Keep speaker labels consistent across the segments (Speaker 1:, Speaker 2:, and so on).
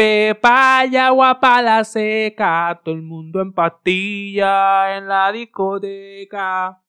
Speaker 1: Pepa y agua para la seca, todo el mundo en pastilla en la discoteca.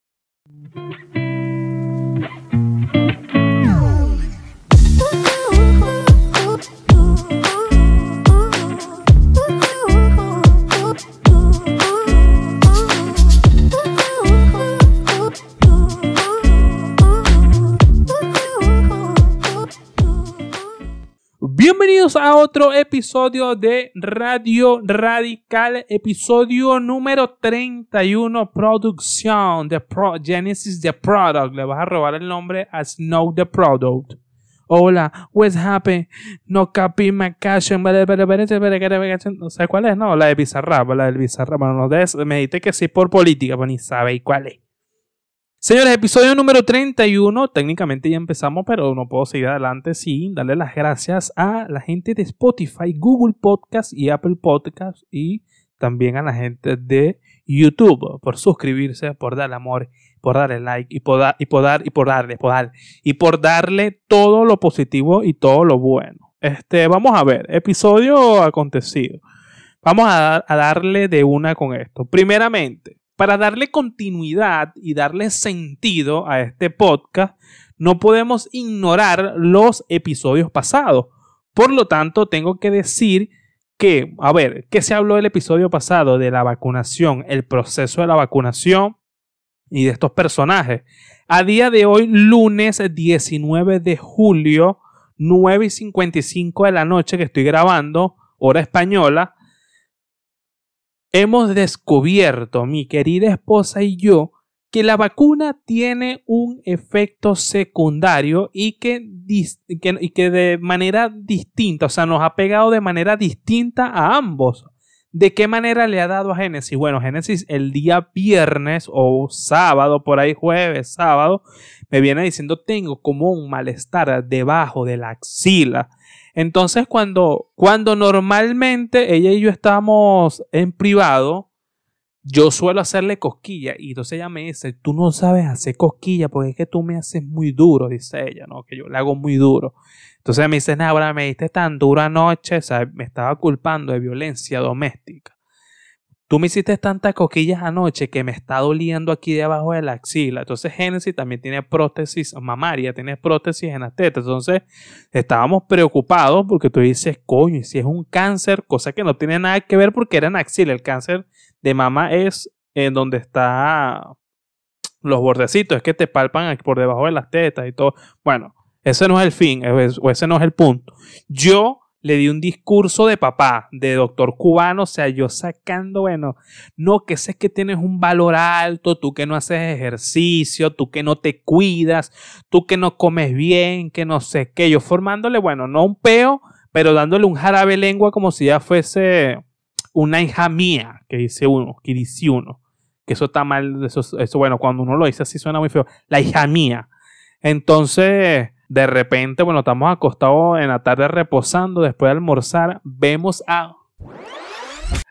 Speaker 1: Bienvenidos a otro episodio de Radio Radical, episodio número 31, producción de Pro Genesis The Product. Le vas a robar el nombre a Snow The Product. Hola, what's happening? No copy my cash. No sé cuál es, no, la de Bizarrap, la del Bizarrap. Bueno, no, me dijiste que sí por política, pero ni sabe cuál es. Señores, episodio número 31. Técnicamente ya empezamos, pero no puedo seguir adelante sin darle las gracias a la gente de Spotify, Google Podcast y Apple Podcast y también a la gente de YouTube por suscribirse, por darle amor, por darle like y por, dar, y por darle, por dar, y por darle todo lo positivo y todo lo bueno. Este, vamos a ver, episodio acontecido. Vamos a darle de una con esto. Primeramente, para darle continuidad y darle sentido a este podcast, no podemos ignorar los episodios pasados. Por lo tanto, tengo que decir que, a ver, ¿qué se habló del episodio pasado? De la vacunación, el proceso de la vacunación y de estos personajes. A día de hoy, lunes 19 de julio, 9 y 55 de la noche que estoy grabando, hora española, hemos descubierto, mi querida esposa y yo, que la vacuna tiene un efecto secundario y que, de manera distinta, o sea, nos ha pegado de manera distinta a ambos. ¿De qué manera le ha dado a Génesis? Bueno, Génesis el día viernes o sábado, por ahí jueves, sábado, me viene diciendo tengo como un malestar debajo de la axila entonces, cuando, cuando normalmente ella y yo estamos en privado, yo suelo hacerle cosquilla y entonces ella me dice, tú no sabes hacer cosquilla porque es que tú me haces muy duro, dice ella, ¿no? Que yo le hago muy duro. Entonces me dice, Nabra, me diste tan duro anoche, o sea, me estaba culpando de violencia doméstica. Tú me hiciste tantas coquillas anoche que me está doliendo aquí debajo de la axila. Entonces Génesis también tiene prótesis mamaria, tiene prótesis en las tetas. Entonces estábamos preocupados porque tú dices, coño, y si es un cáncer, cosa que no tiene nada que ver porque era en axila. El cáncer de mama es en donde está los bordecitos, es que te palpan por debajo de las tetas y todo. Bueno, ese no es el fin, o ese no es el punto. Yo le di un discurso de papá, de doctor cubano, o sea, yo sacando, bueno, no, que sé que tienes un valor alto, tú que no haces ejercicio, tú que no te cuidas, tú que no comes bien, que no sé qué, yo formándole, bueno, no un peo, pero dándole un jarabe lengua como si ya fuese una hija mía, que dice uno, que dice uno, que eso está mal, eso, eso bueno, cuando uno lo dice así suena muy feo, la hija mía. Entonces, de repente, bueno, estamos acostados en la tarde reposando, después de almorzar, vemos a...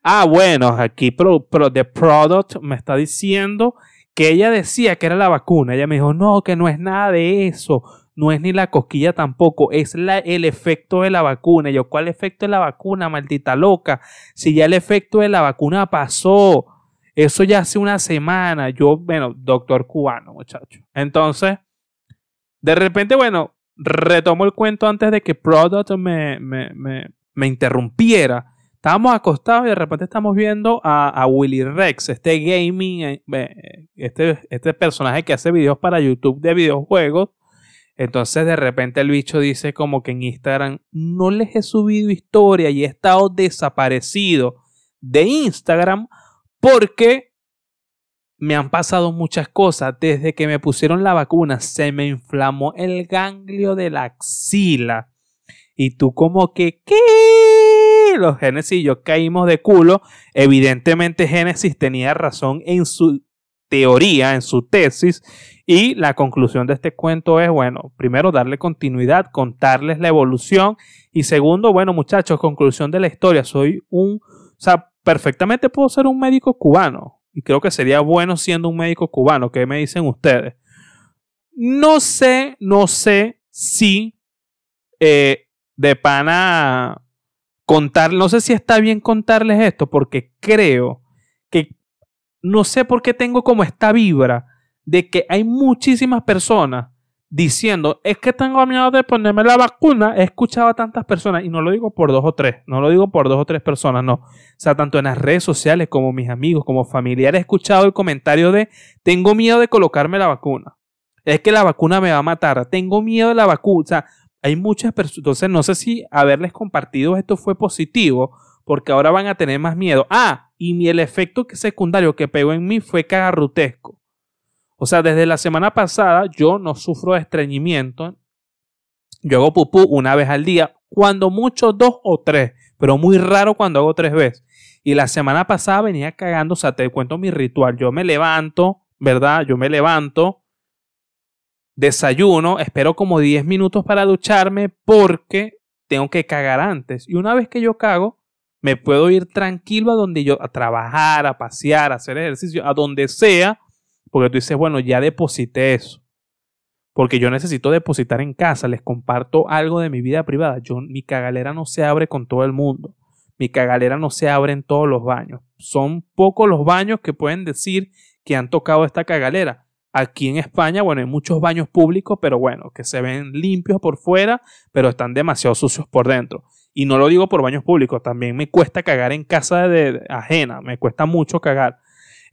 Speaker 1: Ah, bueno, aquí pro, The Product me está diciendo que ella decía que era la vacuna. Ella me dijo, no, que no es nada de eso. No es ni la cosquilla tampoco, es la, el efecto de la vacuna. yo, ¿cuál efecto de la vacuna, maldita loca? Si ya el efecto de la vacuna pasó, eso ya hace una semana. Yo, bueno, doctor cubano, muchacho. Entonces, de repente, bueno, retomo el cuento antes de que Product me, me, interrumpiera. Estábamos acostados y de repente estamos viendo a, Willy Rex, este gaming, eh, este, este personaje que hace videos para YouTube de videojuegos. Entonces de repente el bicho dice como que en Instagram no les he subido historia y he estado desaparecido de Instagram porque me han pasado muchas cosas. Desde que me pusieron la vacuna, se me inflamó el ganglio de la axila. Y tú como que, ¿qué? Los Génesis y yo caímos de culo. Evidentemente Génesis tenía razón en su teoría, en su tesis. Y la conclusión de este cuento es, bueno, primero darle continuidad, contarles la evolución. Y segundo, bueno muchachos, conclusión de la historia. Soy un, o sea, perfectamente puedo ser un médico cubano y creo que sería bueno siendo un médico cubano. ¿Qué me dicen ustedes? No sé, no sé si eh, de pana contar, no sé si está bien contarles esto, porque creo que no sé por qué tengo como esta vibra de que hay muchísimas personas diciendo, es que tengo miedo de ponerme la vacuna. He escuchado a tantas personas, y no lo digo por dos o tres, no lo digo por dos o tres personas, no. O sea, tanto en las redes sociales como mis amigos, como familiares, he escuchado el comentario de, tengo miedo de colocarme la vacuna. Es que la vacuna me va a matar, tengo miedo de la vacuna. O sea, hay muchas personas, entonces no sé si haberles compartido esto fue positivo, porque ahora van a tener más miedo. Ah, y el efecto secundario que pegó en mí fue cagarrutesco. O sea, desde la semana pasada yo no sufro de estreñimiento. Yo hago pupú una vez al día, cuando mucho dos o tres, pero muy raro cuando hago tres veces. Y la semana pasada venía cagando, o sea, te cuento mi ritual. Yo me levanto, ¿verdad? Yo me levanto, desayuno, espero como 10 minutos para ducharme porque tengo que cagar antes. Y una vez que yo cago, me puedo ir tranquilo a donde yo, a trabajar, a pasear, a hacer ejercicio, a donde sea, porque tú dices, bueno, ya deposité eso. Porque yo necesito depositar en casa, les comparto algo de mi vida privada. Yo, mi cagalera no se abre con todo el mundo. Mi cagalera no se abre en todos los baños. Son pocos los baños que pueden decir que han tocado esta cagalera. Aquí en España, bueno, hay muchos baños públicos, pero bueno, que se ven limpios por fuera, pero están demasiado sucios por dentro. Y no lo digo por baños públicos, también me cuesta cagar en casa de ajena, me cuesta mucho cagar.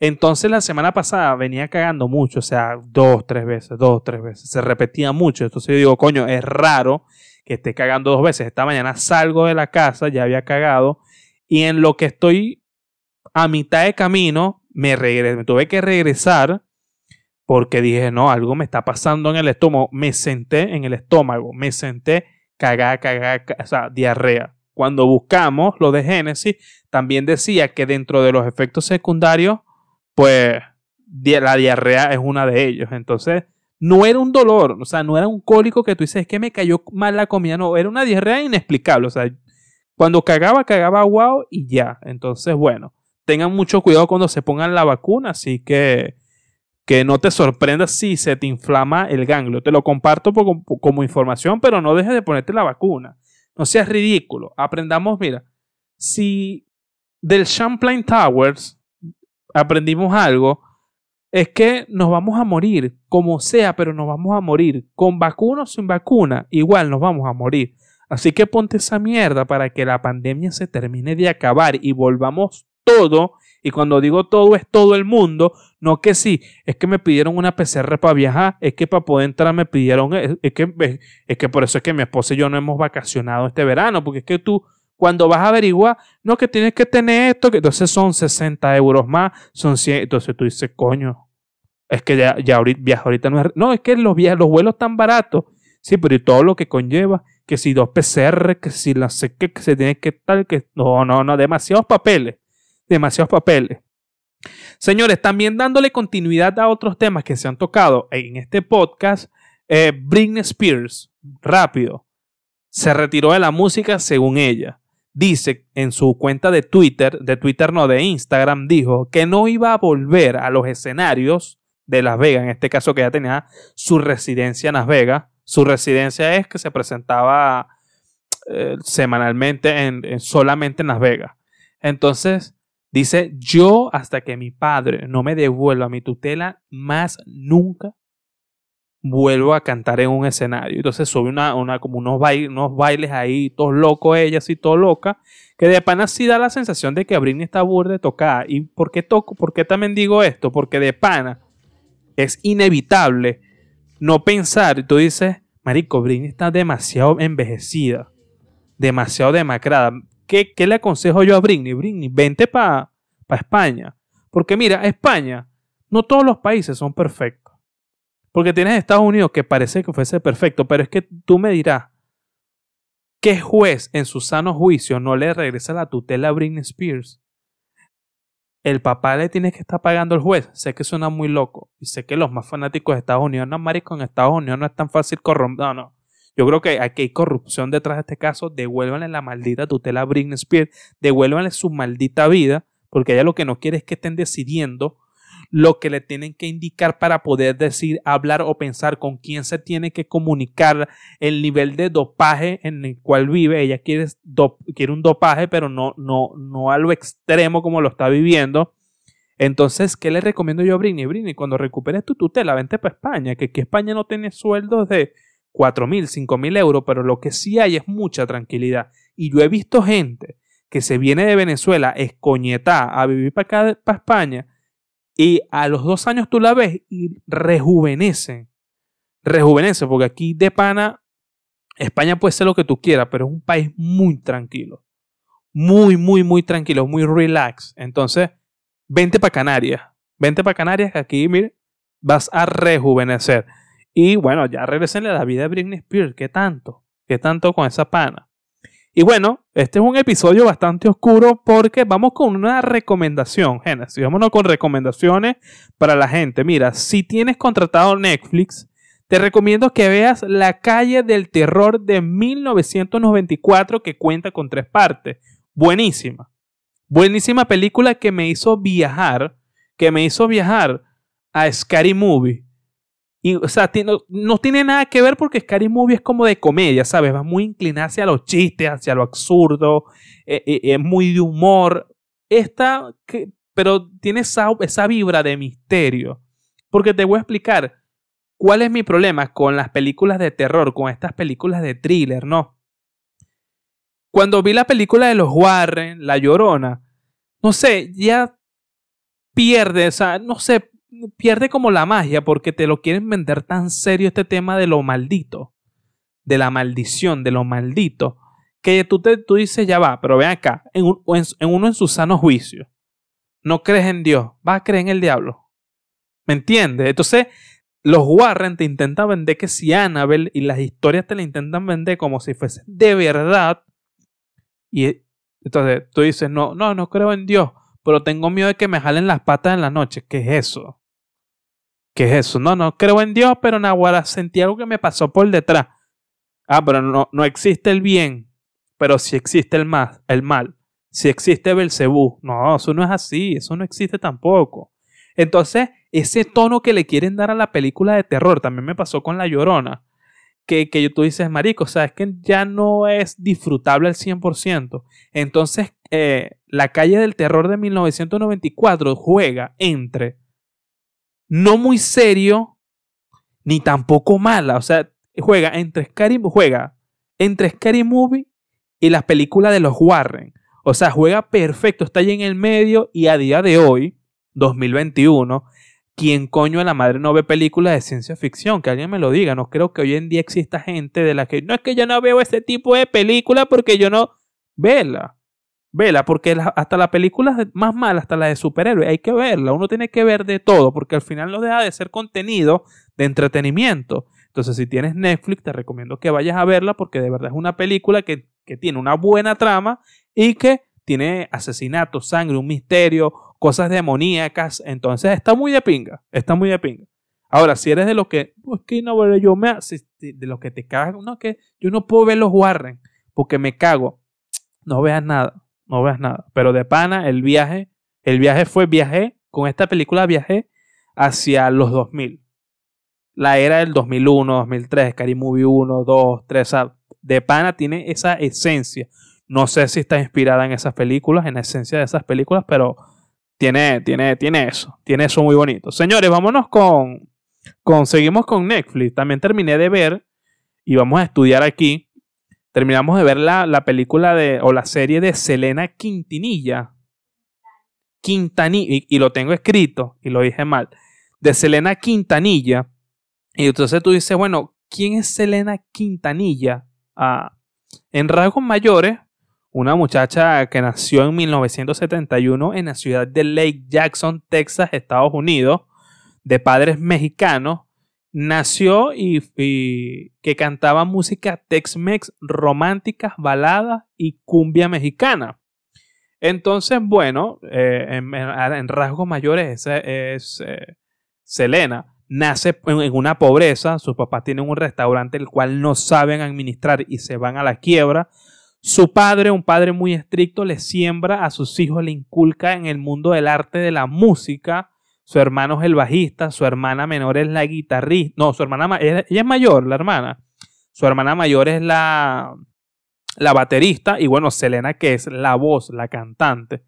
Speaker 1: Entonces la semana pasada venía cagando mucho, o sea, dos, tres veces, dos, tres veces, se repetía mucho. Entonces yo digo, coño, es raro que esté cagando dos veces. Esta mañana salgo de la casa, ya había cagado, y en lo que estoy a mitad de camino, me, me tuve que regresar porque dije, no, algo me está pasando en el estómago. Me senté en el estómago, me senté, cagá, cagá, o sea, diarrea. Cuando buscamos lo de Génesis, también decía que dentro de los efectos secundarios pues la diarrea es una de ellos. Entonces, no era un dolor, o sea, no era un cólico que tú dices, es que me cayó mal la comida, no, era una diarrea inexplicable, o sea, cuando cagaba, cagaba wow y ya. Entonces, bueno, tengan mucho cuidado cuando se pongan la vacuna, así que que no te sorprenda si se te inflama el ganglio. Te lo comparto como información, pero no dejes de ponerte la vacuna. No seas ridículo. Aprendamos, mira, si del Champlain Towers aprendimos algo, es que nos vamos a morir, como sea, pero nos vamos a morir. Con vacuna o sin vacuna, igual nos vamos a morir. Así que ponte esa mierda para que la pandemia se termine de acabar y volvamos todo. Y cuando digo todo es todo el mundo, no que sí, es que me pidieron una PCR para viajar, es que para poder entrar me pidieron, es que, es que por eso es que mi esposa y yo no hemos vacacionado este verano, porque es que tú cuando vas a averiguar, no, que tienes que tener esto, que entonces son 60 euros más, son 100, entonces tú dices, coño, es que ya, ya ahorita, viaja ahorita no es, no, es que los, viajes, los vuelos están baratos, sí, pero y todo lo que conlleva, que si dos PCR, que si la sé que, que se tiene que tal, que no, no, no, demasiados papeles, demasiados papeles. Señores, también dándole continuidad a otros temas que se han tocado en este podcast, eh, Britney Spears, rápido, se retiró de la música según ella dice en su cuenta de Twitter, de Twitter no, de Instagram, dijo que no iba a volver a los escenarios de Las Vegas, en este caso que ya tenía su residencia en Las Vegas. Su residencia es que se presentaba eh, semanalmente en, solamente en Las Vegas. Entonces, dice, yo hasta que mi padre no me devuelva mi tutela, más nunca vuelvo a cantar en un escenario. Entonces sube una, una como unos, bailes, unos bailes ahí, todos locos ella, así, todo loca, que de pana sí da la sensación de que Britney está burde tocada. ¿Y por qué, toco, por qué también digo esto? Porque de pana es inevitable no pensar, tú dices, marico, Britney está demasiado envejecida, demasiado demacrada. ¿Qué, qué le aconsejo yo a Britney? Britney, vente para pa España. Porque mira, España, no todos los países son perfectos. Porque tienes Estados Unidos que parece que fuese perfecto, pero es que tú me dirás, ¿qué juez en su sano juicio no le regresa la tutela a Britney Spears? El papá le tiene que estar pagando al juez. Sé que suena muy loco. Y sé que los más fanáticos de Estados Unidos, no, marico, en Estados Unidos no es tan fácil corromper. No, no. Yo creo que aquí hay corrupción detrás de este caso. Devuélvanle la maldita tutela a Britney Spears. Devuélvanle su maldita vida. Porque ella lo que no quiere es que estén decidiendo lo que le tienen que indicar para poder decir, hablar o pensar con quién se tiene que comunicar, el nivel de dopaje en el cual vive. Ella quiere, un dopaje, pero no, no, no a lo extremo como lo está viviendo. Entonces, ¿qué le recomiendo yo a Britney? Britney, cuando recuperes tu tutela, vente para España, que aquí España no tiene sueldos de 4 mil, 5 mil euros, pero lo que sí hay es mucha tranquilidad. Y yo he visto gente que se viene de Venezuela escoñetá a vivir para acá, para España, y a los dos años tú la ves y rejuvenecen. Rejuvenece, porque aquí de pana, España puede ser lo que tú quieras, pero es un país muy tranquilo. Muy, muy, muy tranquilo, muy relax. Entonces, vente para Canarias. Vente para Canarias, que aquí, mire, vas a rejuvenecer. Y bueno, ya regresen a la vida de Britney Spears. ¿Qué tanto? ¿Qué tanto con esa pana? Y bueno, este es un episodio bastante oscuro porque vamos con una recomendación, Genesis. Vámonos con recomendaciones para la gente. Mira, si tienes contratado Netflix, te recomiendo que veas La calle del terror de 1994 que cuenta con tres partes. Buenísima. Buenísima película que me hizo viajar, que me hizo viajar a Scary Movie. Y, o sea, no, tiene nada que ver porque Scary Movie es como de comedia, ¿sabes? Va muy inclinada hacia los chistes, hacia lo absurdo, eh, eh, es muy de humor. Esta, pero tiene esa, esa vibra de misterio. Porque te voy a explicar cuál es mi problema con las películas de terror, con estas películas de thriller, ¿no? Cuando vi la película de los Warren, La Llorona, no sé, ya pierde, o sea, no sé, pierde como la magia porque te lo quieren vender tan serio este tema de lo maldito, de la maldición, de lo maldito, que tú, te, tú dices, ya va, pero ven acá, en, en, uno en su sano juicio, no crees en Dios, vas a creer en el diablo. ¿Me entiendes? Entonces, los Warren te intentan vender que si Annabelle y las historias te la intentan vender como si fuese de verdad. Y entonces tú dices, no, no, no creo en Dios, pero tengo miedo de que me jalen las patas en la noche. ¿Qué es eso? ¿Qué es eso? No, no creo en Dios, pero Nahuara sentí algo que me pasó por detrás. Ah, pero no, no existe el bien, pero sí existe el mal, el mal. Si existe Belcebú. No, eso no es así, eso no existe tampoco. Entonces, ese tono que le quieren dar a la película de terror también me pasó con La Llorona. Que, que tú dices, marico, o sea, es que ya no es disfrutable al 100%. Entonces, eh, La calle del terror de 1994 juega entre no muy serio, ni tampoco mala. O sea, juega entre Scary, juega entre Scary Movie y las películas de los Warren. O sea, juega perfecto, está ahí en el medio y a día de hoy, 2021, ¿quién coño a la madre no ve películas de ciencia ficción? Que alguien me lo diga. No creo que hoy en día exista gente de la que no es que yo no veo ese tipo de película porque yo no. Vela. Vela, porque hasta la película más mala, hasta la de superhéroes, hay que verla. Uno tiene que ver de todo, porque al final no deja de ser contenido de entretenimiento. Entonces, si tienes Netflix, te recomiendo que vayas a verla, porque de verdad es una película que, que tiene una buena trama y que tiene asesinatos, sangre, un misterio, cosas demoníacas. Entonces, está muy de pinga. Está muy de pinga. Ahora, si eres de los que, pues que no, yo me, de los que te cagan, no, que yo no puedo ver los Warren, porque me cago. No veas nada no veas nada. Pero de pana, el viaje, el viaje fue, viaje, con esta película viajé hacia los 2000. La era del 2001, 2003, Scary Movie 1, 2, 3, de pana tiene esa esencia. No sé si está inspirada en esas películas, en la esencia de esas películas, pero tiene, tiene, tiene eso, tiene eso muy bonito. Señores, vámonos con, con, seguimos con Netflix. También terminé de ver y vamos a estudiar aquí terminamos de ver la, película de, o la serie de Selena Quintanilla. Quintanilla, y, lo tengo escrito, y lo dije mal, de Selena Quintanilla. Y entonces tú dices, bueno, ¿quién es Selena Quintanilla? Ah, en rasgos mayores, una muchacha que nació en 1971 en la ciudad de Lake Jackson, Texas, Estados Unidos, de padres mexicanos, nació y, que cantaba música Tex-Mex, románticas, baladas y cumbia mexicana. Entonces, bueno, eh, en, rasgos mayores es, eh, Selena. Nace en, una pobreza, sus papás tienen un restaurante el cual no saben administrar y se van a la quiebra. Su padre, un padre muy estricto, le siembra a sus hijos, le inculca en el mundo del arte de la música, su hermano es el bajista, su hermana menor es la guitarrista, no, su hermana, ella es mayor, la hermana, su hermana mayor es la, la baterista y bueno, Selena que es la voz, la cantante.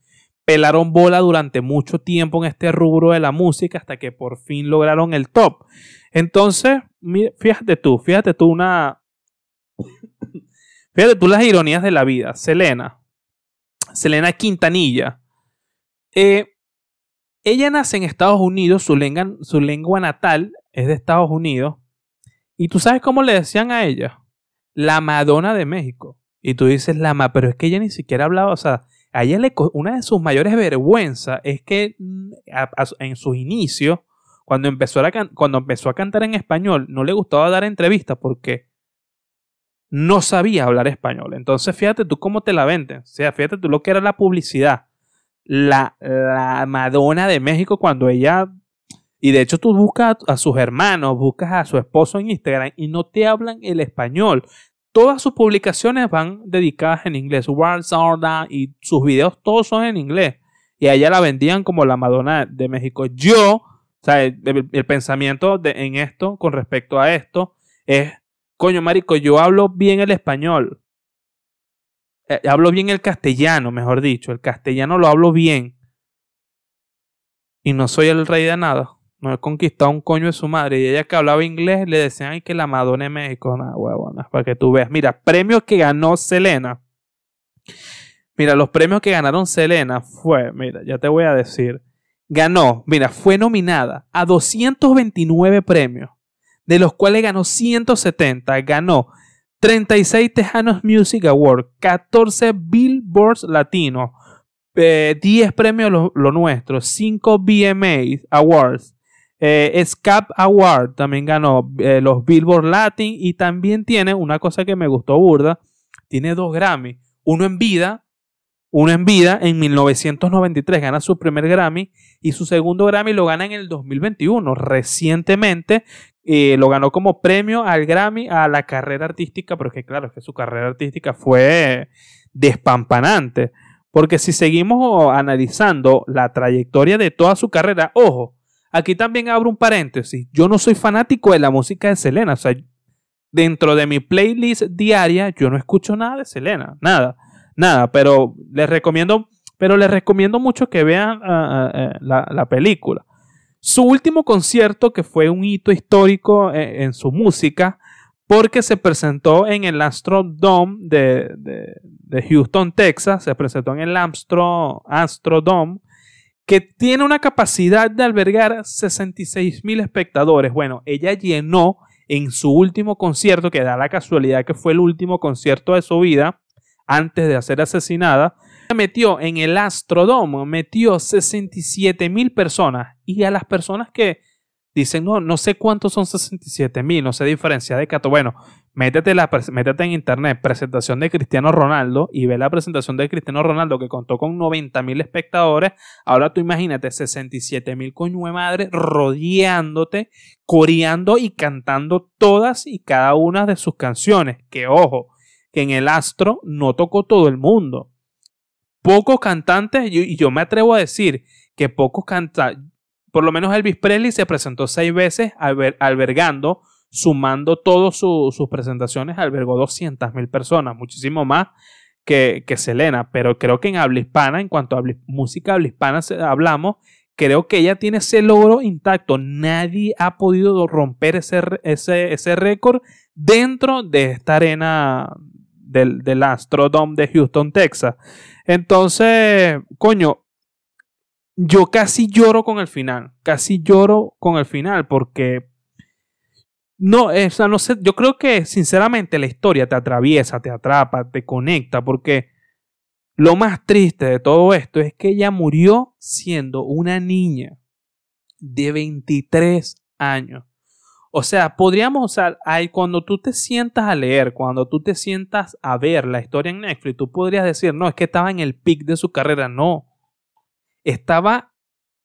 Speaker 1: Pelaron bola durante mucho tiempo en este rubro de la música hasta que por fin lograron el top. Entonces, fíjate tú, fíjate tú una... Fíjate tú las ironías de la vida. Selena, Selena Quintanilla. Eh, ella nace en Estados Unidos, su lengua, su lengua natal es de Estados Unidos. ¿Y tú sabes cómo le decían a ella? La Madonna de México. Y tú dices, Lama, pero es que ella ni siquiera hablaba, o sea, a ella le, una de sus mayores vergüenzas es que mm, en sus inicios, cuando empezó, a, cuando empezó a cantar en español, no le gustaba dar entrevistas porque no sabía hablar español. Entonces, fíjate tú cómo te la venden. O sea, fíjate tú lo que era la publicidad. La, la Madonna de México cuando ella... Y de hecho tú buscas a, sus hermanos, buscas a su esposo en Instagram y no te hablan el español todas sus publicaciones van dedicadas en inglés. Y sus videos todos son en inglés. Y a ella la vendían como la Madonna de México. Yo, o sea, el, pensamiento de, en esto, con respecto a esto, es, coño, marico, yo hablo bien el español. Eh, hablo bien el castellano, mejor dicho. El castellano lo hablo bien. Y no soy el rey de nada no he conquistado un coño de su madre. Y ella que hablaba inglés le decían que la Madonna de México. Nada, huevona, para que tú veas. Mira, premios que ganó Selena. Mira, los premios que ganaron Selena fue, mira, ya te voy a decir. Ganó, mira, fue nominada a 229 premios, de los cuales ganó 170. Ganó 36 Tejanos Music Awards, 14 Billboards Latinos, 10 eh, premios lo, lo, nuestro, 5 BMA Awards, eh, SCAP Award también ganó eh, los Billboard Latin y también tiene una cosa que me gustó burda, tiene dos Grammy, uno en vida, uno en vida en 1993 gana su primer Grammy y su segundo Grammy lo gana en el 2021, recientemente eh, lo ganó como premio al Grammy a la carrera artística, pero es que claro, que su carrera artística fue despampanante, porque si seguimos analizando la trayectoria de toda su carrera, ojo, Aquí también abro un paréntesis. Yo no soy fanático de la música de Selena. O sea, dentro de mi playlist diaria, yo no escucho nada de Selena. Nada. Nada. Pero les recomiendo, pero les recomiendo mucho que vean ah, ah, eh, la, película. Su último concierto, que fue un hito histórico eh, en, su música, porque se presentó en el Astrodome de, de, Houston, Texas. Se presentó en el Astro, Astrodome que tiene una capacidad de albergar 66 mil espectadores. Bueno, ella llenó en su último concierto, que da la casualidad que fue el último concierto de su vida, antes de ser asesinada, metió en el Astrodome, metió 67 mil personas. Y a las personas que dicen, no, no sé cuántos son 67 mil, no sé diferencia de cato. Bueno, métete, la, métete en internet, presentación de Cristiano Ronaldo, y ve la presentación de Cristiano Ronaldo que contó con 90 mil espectadores. Ahora tú imagínate 67 mil coño de madre rodeándote, coreando y cantando todas y cada una de sus canciones. Que ojo, en el Astro no tocó todo el mundo. Pocos cantantes, y yo me atrevo a decir que pocos cantantes, por lo menos Elvis Presley se presentó seis veces albergando, sumando todas sus presentaciones, albergó 200 mil personas, muchísimo más que, que, Selena, pero creo que en habla hispana, en cuanto a música habla hispana hablamos, creo que ella tiene ese logro intacto. Nadie ha podido romper ese, ese, ese récord dentro de esta arena del, del Astrodome de Houston, Texas. Entonces, coño, yo casi lloro con el final, casi lloro con el final porque no, o sea, no sé, yo creo que sinceramente la historia te atraviesa, te atrapa, te conecta porque lo más triste de todo esto es que ella murió siendo una niña de 23 años. O sea, podríamos, o sea, cuando tú te sientas a leer, cuando tú te sientas a ver la historia en Netflix, tú podrías decir, no, es que estaba en el pic de su carrera. No, estaba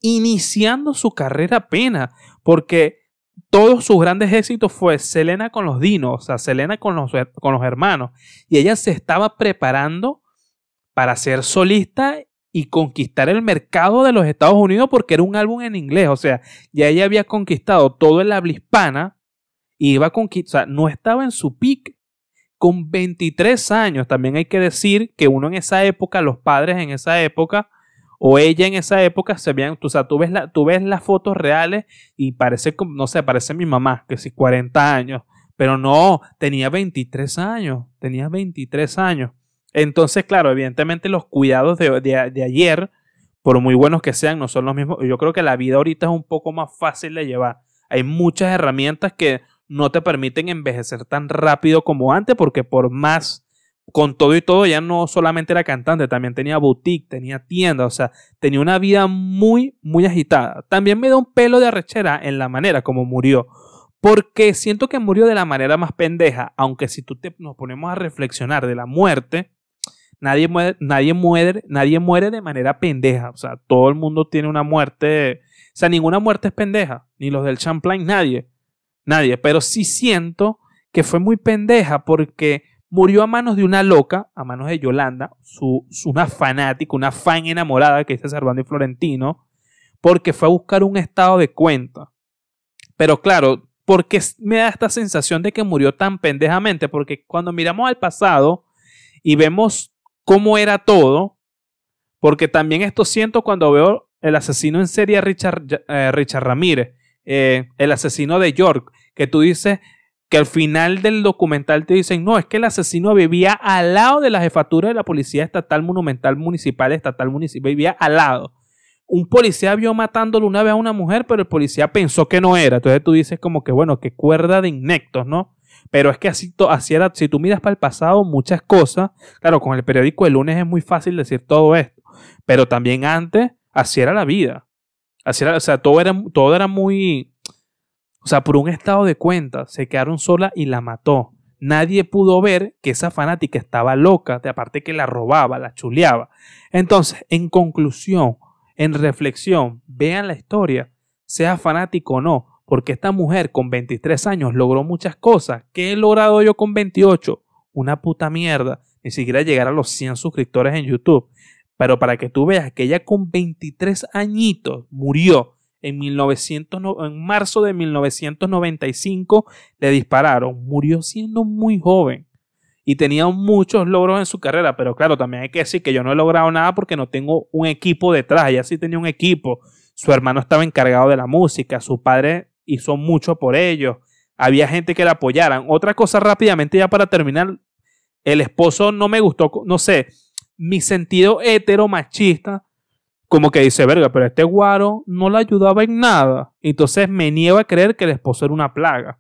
Speaker 1: iniciando su carrera apenas, porque todos sus grandes éxitos fue Selena con los dinos, o sea, Selena con los, con los hermanos, y ella se estaba preparando para ser solista y conquistar el mercado de los Estados Unidos porque era un álbum en inglés. O sea, ya ella había conquistado todo el habla hispana y iba a conquistar, o sea, no estaba en su pick. Con 23 años, también hay que decir que uno en esa época, los padres en esa época, o ella en esa época se veían, o sea, tú ves, la, tú ves las fotos reales y parece, no sé, parece mi mamá, que sí, 40 años, pero no, tenía 23 años, tenía 23 años. Entonces, claro, evidentemente los cuidados de, de, ayer, por muy buenos que sean, no son los mismos. Yo creo que la vida ahorita es un poco más fácil de llevar. Hay muchas herramientas que no te permiten envejecer tan rápido como antes, porque por más, con todo y todo, ya no solamente era cantante, también tenía boutique, tenía tienda, o sea, tenía una vida muy, muy agitada. También me da un pelo de arrechera en la manera como murió, porque siento que murió de la manera más pendeja, aunque si tú te, nos ponemos a reflexionar de la muerte, Nadie muere, nadie muere, nadie muere de manera pendeja. O sea, todo el mundo tiene una muerte. O sea, ninguna muerte es pendeja. Ni los del Champlain, nadie. Nadie. Pero sí siento que fue muy pendeja porque murió a manos de una loca, a manos de Yolanda, su, una fanática, una fan enamorada que dice Servando y Florentino, porque fue a buscar un estado de cuenta. Pero claro, ¿por qué me da esta sensación de que murió tan pendejamente? Porque cuando miramos al pasado y vemos cómo era todo, porque también esto siento cuando veo el asesino en serie Richard, eh, Richard Ramírez, eh, el asesino de York, que tú dices que al final del documental te dicen, no, es que el asesino vivía al lado de la jefatura de la Policía Estatal Monumental Municipal, Estatal Municipal, vivía al lado. Un policía vio matándole una vez a una mujer, pero el policía pensó que no era. Entonces tú dices como que, bueno, qué cuerda de inectos, ¿no? Pero es que así, era, si tú miras para el pasado, muchas cosas, claro, con el periódico el lunes es muy fácil decir todo esto, pero también antes, así era la vida. Así era, o sea, todo era, todo era muy, o sea, por un estado de cuenta, se quedaron sola y la mató. Nadie pudo ver que esa fanática estaba loca, de aparte que la robaba, la chuleaba. Entonces, en conclusión, en reflexión, vean la historia, sea fanático o no, porque esta mujer con 23 años logró muchas cosas. ¿Qué he logrado yo con 28? Una puta mierda. Ni siquiera llegar a los 100 suscriptores en YouTube. Pero para que tú veas que ella con 23 añitos murió en, 1900, en marzo de 1995, le dispararon. Murió siendo muy joven y tenía muchos logros en su carrera, pero claro, también hay que decir que yo no he logrado nada porque no tengo un equipo detrás, ella sí tenía un equipo, su hermano estaba encargado de la música, su padre hizo mucho por ellos. Había gente que la apoyaran. Otra cosa rápidamente ya para terminar, el esposo no me gustó, no sé, mi sentido hetero machista, como que dice, verga, pero este guaro no la ayudaba en nada. Entonces me niego a creer que el esposo era una plaga.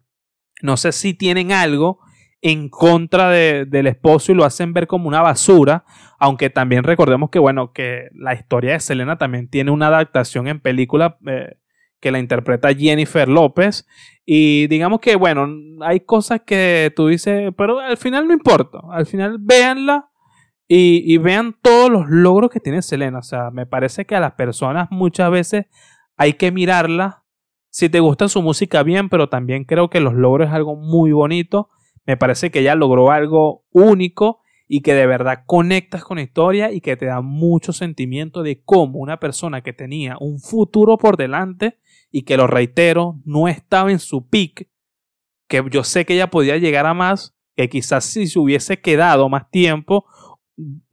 Speaker 1: No sé si tienen algo en contra del esposo y lo hacen ver como una basura, aunque también recordemos que, bueno, que la historia de Selena también tiene una adaptación en película eh, que la interpreta Jennifer López. Y digamos que, bueno, hay cosas que tú dices, pero al final no importa. Al final véanla y, vean todos los logros que tiene Selena. O sea, me parece que a las personas muchas veces hay que mirarla. Si te gusta su música, bien, pero también creo que los logros es algo muy bonito. Me parece que ella logró algo único y que de verdad conectas con la historia y que te da mucho sentimiento de cómo una persona que tenía un futuro por delante y que lo reitero, no estaba en su pick, que yo sé que ella podía llegar a más, que quizás si se hubiese quedado más tiempo,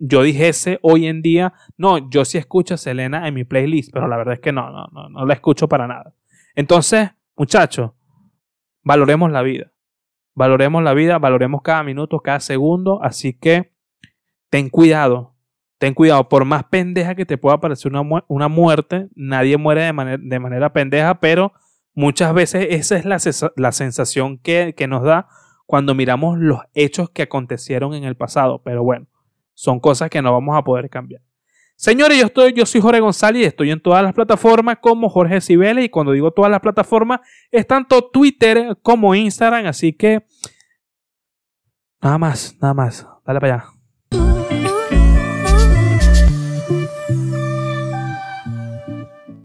Speaker 1: yo dijese hoy en día, no, yo sí escucho a Selena en mi playlist, pero la verdad es que no, no, no, no la escucho para nada. Entonces, muchachos, valoremos la vida. Valoremos la vida, valoremos cada minuto, cada segundo, así que ten cuidado, ten cuidado, por más pendeja que te pueda parecer una, una muerte, nadie muere de, manera, de manera pendeja, pero muchas veces esa es la, la sensación que, que, nos da cuando miramos los hechos que acontecieron en el pasado. Pero bueno, son cosas que no vamos a poder cambiar. Señores, yo, estoy, yo soy Jorge González y estoy en todas las plataformas como Jorge Cibeles. Y cuando digo todas las plataformas, es tanto Twitter como Instagram. Así que nada más, nada más. Dale para allá.